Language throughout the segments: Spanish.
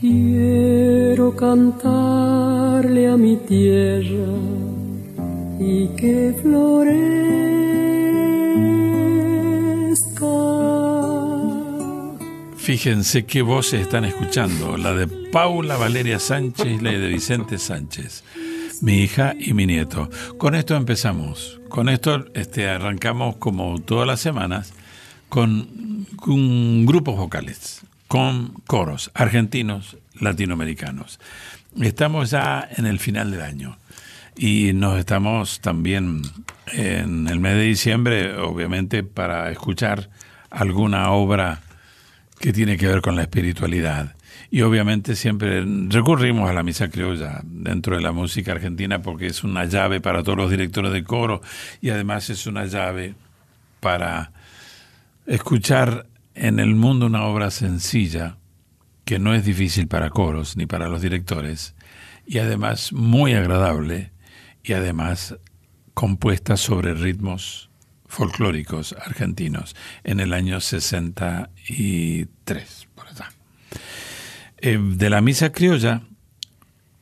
Quiero cantarle a mi tierra y que florezca. Fíjense qué voces están escuchando, la de Paula Valeria Sánchez y la de Vicente Sánchez, mi hija y mi nieto. Con esto empezamos, con esto este, arrancamos como todas las semanas con, con grupos vocales con coros argentinos, latinoamericanos. Estamos ya en el final del año y nos estamos también en el mes de diciembre, obviamente, para escuchar alguna obra que tiene que ver con la espiritualidad. Y obviamente siempre recurrimos a la misa criolla dentro de la música argentina porque es una llave para todos los directores de coro y además es una llave para escuchar en el mundo una obra sencilla, que no es difícil para coros ni para los directores, y además muy agradable, y además compuesta sobre ritmos folclóricos argentinos en el año 63, por allá. Eh, de la misa criolla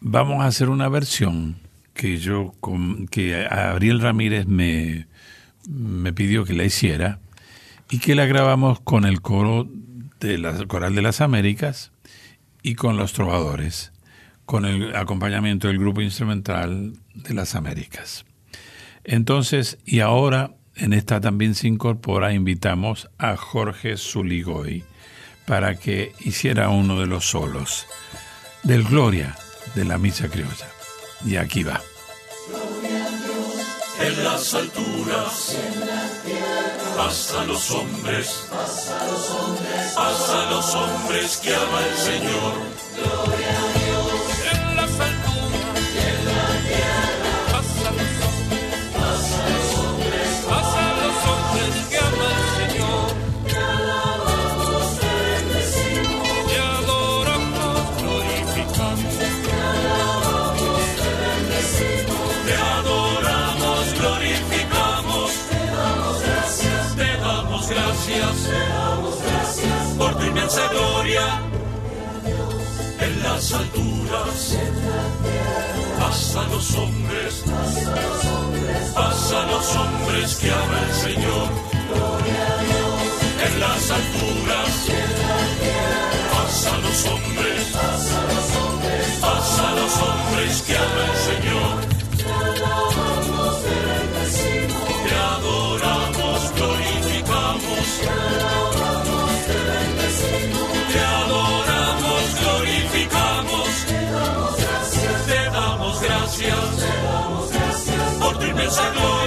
vamos a hacer una versión que yo que Ariel Ramírez me, me pidió que la hiciera y que la grabamos con el coro de la Coral de las Américas y con los trovadores, con el acompañamiento del grupo instrumental de las Américas. Entonces, y ahora en esta también se incorpora, invitamos a Jorge Zuligoy para que hiciera uno de los solos del Gloria de la Misa Criolla. Y aquí va. en las alturas hasta los hombres, hasta los hombres, hasta los hombres que ama el Señor. Gloria a Dios. En las alturas y en la tierra, hasta los hombres, hasta los hombres, hasta los hombres que ama el Señor. Te alabamos, te bendecimos, te adoramos, glorificamos. En las alturas, hasta los hombres, hasta los hombres que ama el Señor. En las alturas, hasta los hombres, hasta los hombres que ama Por tu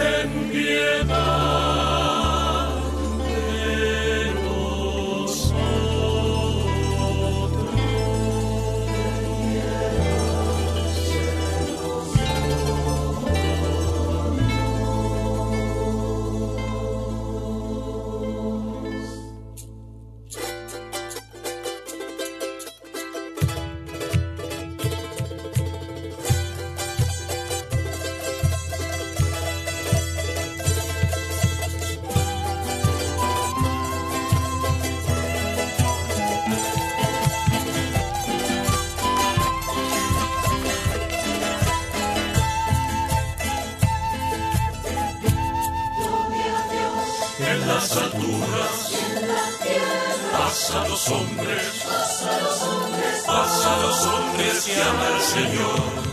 ten piedad a los hombres, pasa a los hombres, pasa a los hombres que ama el Señor.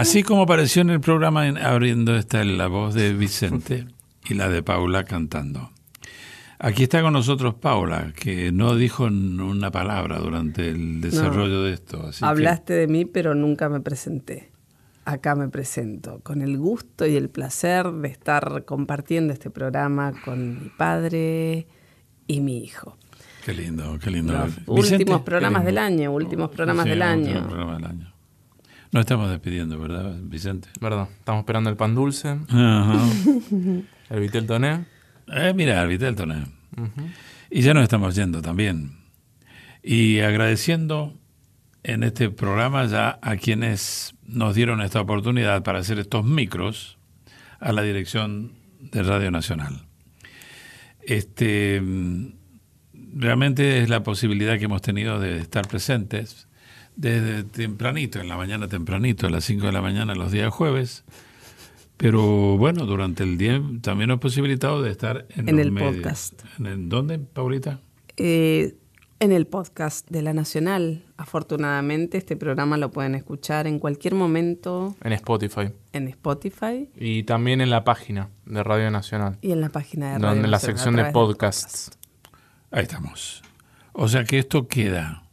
Así como apareció en el programa en- abriendo está la voz de Vicente y la de Paula cantando. Aquí está con nosotros Paula, que no dijo una palabra durante el desarrollo de esto. así que- Hablaste de mí, pero nunca me presenté. Acá me presento, con el gusto y el placer de estar compartiendo este programa con mi padre y mi hijo. Qué lindo, qué lindo. Los Vicente, últimos programas lindo. del año, últimos programas Sí, del últimos año. programas del año. Nos estamos despidiendo, ¿verdad, Vicente? Verdad, estamos esperando el pan dulce, Ajá. el vitel toné. Eh, mira, Vitelton. Y ya nos estamos yendo también. Y agradeciendo en este programa ya a quienes nos dieron esta oportunidad para hacer estos micros a la dirección de Radio Nacional. Este mm, realmente es la posibilidad que hemos tenido de estar presentes desde tempranito, en la mañana tempranito, a las 5 de la mañana los días jueves. Pero bueno, durante el día también nos posibilitado de estar en, En los el medios. podcast. ¿En el- dónde, Paulita? Eh, en el podcast de la Nacional, afortunadamente, este programa lo pueden escuchar en cualquier momento En Spotify. en Spotify Y también en la página de Radio Nacional. y en la página de Radio Donde en la Nacional, sección de podcasts. Ahí estamos. O sea que esto queda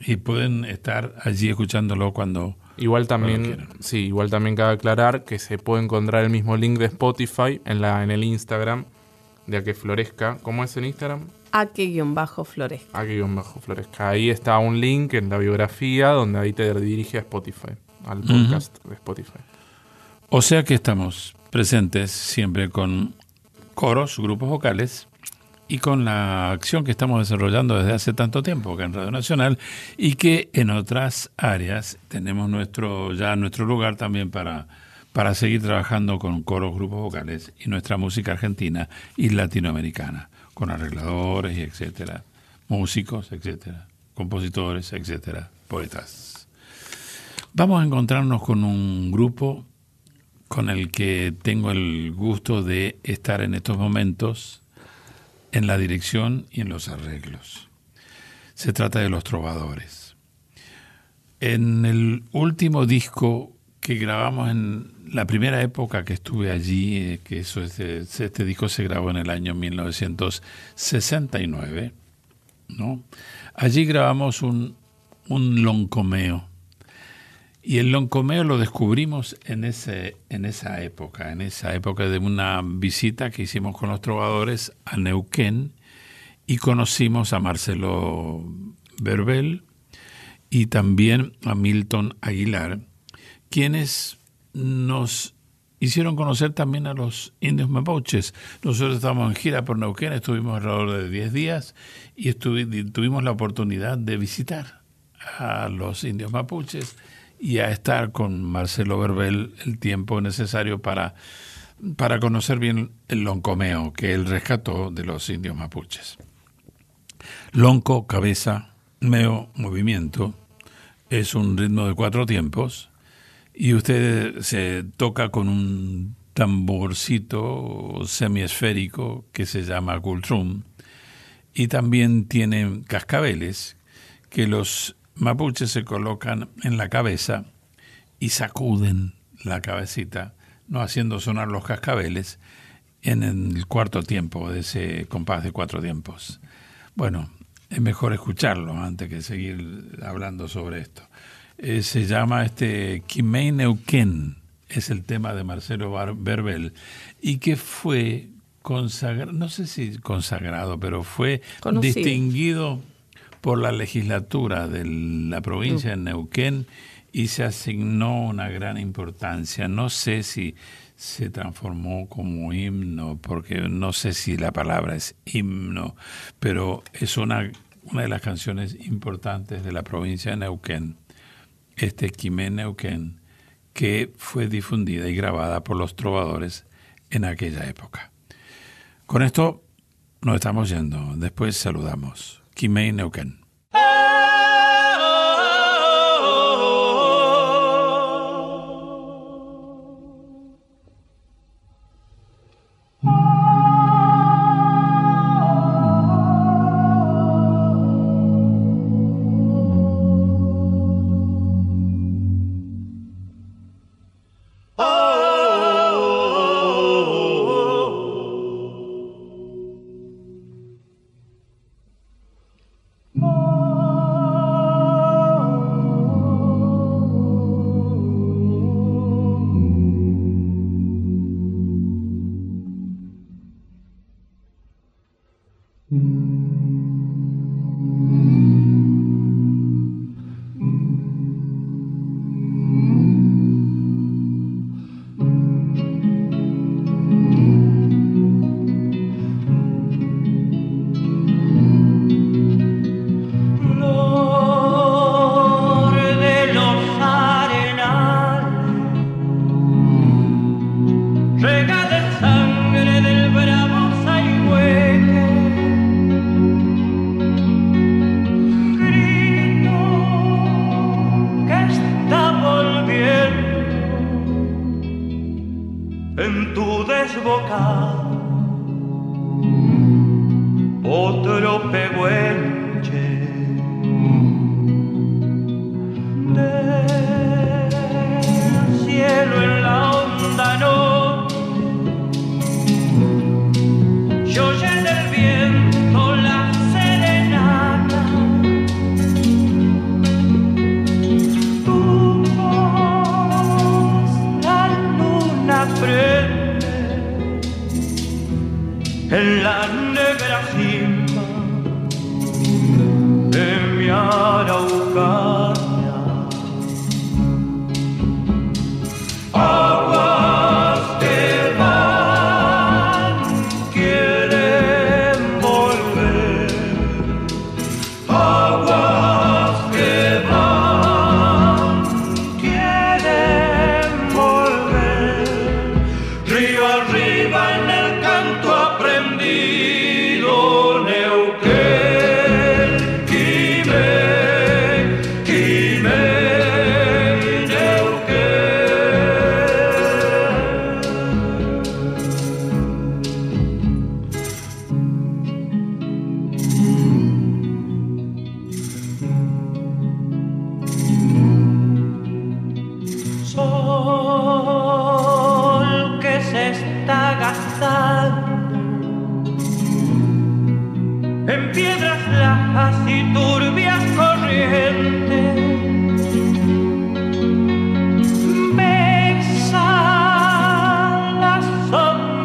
y pueden estar allí escuchándolo cuando... Igual también, quieran. sí, igual también cabe aclarar que se puede encontrar el mismo link de Spotify en la en el Instagram de A que Florezca. ¿Cómo es en Instagram? A que guion bajo florezca. A que guion bajo Florezca. Ahí está un link en la biografía donde ahí te dirige a Spotify, al podcast de Spotify. O sea que estamos presentes siempre con coros, grupos vocales y con la acción que estamos desarrollando desde hace tanto tiempo acá en Radio Nacional y que en otras áreas tenemos nuestro ya nuestro lugar también para para seguir trabajando con coros, grupos vocales y nuestra música argentina y latinoamericana, con arregladores y etcétera, músicos, etcétera, compositores, etcétera, poetas. Vamos a encontrarnos con un grupo con el que tengo el gusto de estar en estos momentos en la dirección y en los arreglos. Se trata de los trovadores. En el último disco que grabamos en la primera época que estuve allí, eh, que eso es de- este disco se grabó en el año 1969, ¿no? Allí grabamos un, un loncomeo. Y el loncomeo lo descubrimos en, ese, en esa época, en esa época de una visita que hicimos con los trovadores a Neuquén y conocimos a Marcelo Verbel y también a Milton Aguilar, quienes nos hicieron conocer también a los indios mapuches. Nosotros estábamos en gira por Neuquén, estuvimos alrededor de 10 días y tuvimos la oportunidad de visitar a los indios mapuches y a estar con Marcelo Verbel el tiempo necesario para, para conocer bien el loncomeo que él rescató de los indios mapuches. Lonco, cabeza, meo, movimiento, es un ritmo de cuatro tiempos. Y usted se toca con un tamborcito semiesférico que se llama kultrum y también tiene cascabeles que los mapuches se colocan en la cabeza y sacuden la cabecita, no haciendo sonar los cascabeles, en el cuarto tiempo de ese compás de cuatro tiempos. Bueno, es mejor escucharlo antes que seguir hablando sobre esto. Eh, se llama este Kimei Neuquén, es el tema de Marcelo Berbel, y que fue consagrado, no sé si consagrado, pero fue distinguido por la legislatura de la provincia de Neuquén y se asignó una gran importancia. No sé si se transformó como himno, porque no sé si la palabra es himno, pero es una, una de las canciones importantes de la provincia de Neuquén, este Quimé Neuquén, que fue difundida y grabada por los trovadores en aquella época. Con esto nos estamos yendo, después saludamos. Kimei Neuquén.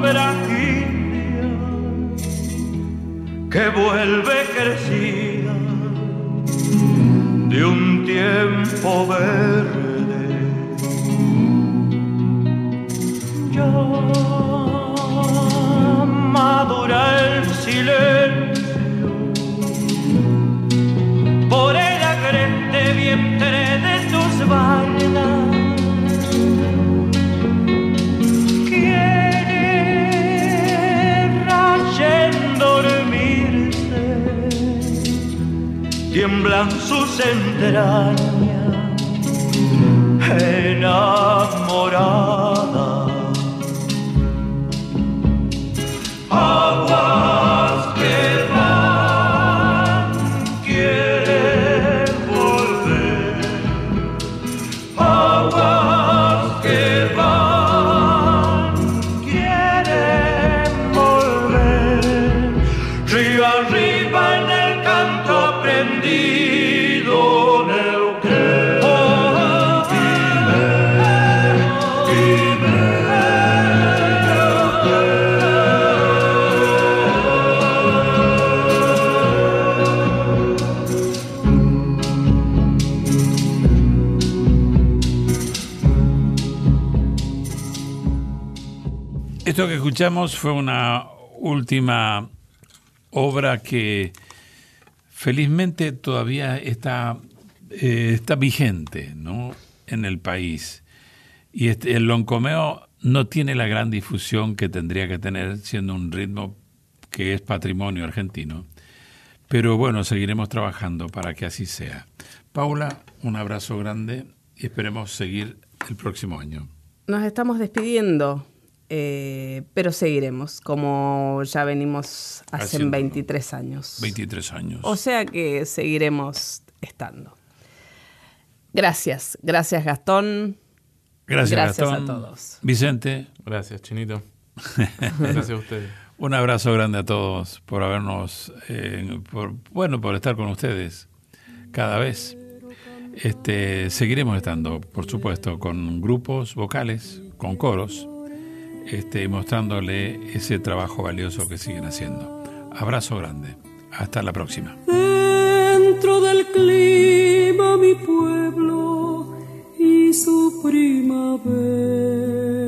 De un tiempo verde. Tiemblan sus entrañas enamorada. Escuchamos fue una última obra que felizmente todavía está, eh, está vigente ¿no? en el país. Y este, el loncomeo no tiene la gran difusión que tendría que tener siendo un ritmo que es patrimonio argentino. Pero bueno, seguiremos trabajando para que así sea. Paula, un abrazo grande y esperemos seguir el próximo año. Nos estamos despidiendo, eh, pero seguiremos, como ya venimos hace Haciendo. 23 años. 23 años. O sea que seguiremos estando. Gracias, gracias Gastón. Gracias, gracias Gastón. a todos. Vicente, Gracias, Chinito. Gracias a ustedes. un abrazo grande a todos por habernos, eh, por, bueno, por estar con ustedes cada vez. Este, seguiremos estando, por supuesto, con grupos vocales, con coros, este, mostrándole ese trabajo valioso que siguen haciendo. Abrazo grande. Hasta la próxima. Dentro del clima mi pueblo y su primavera.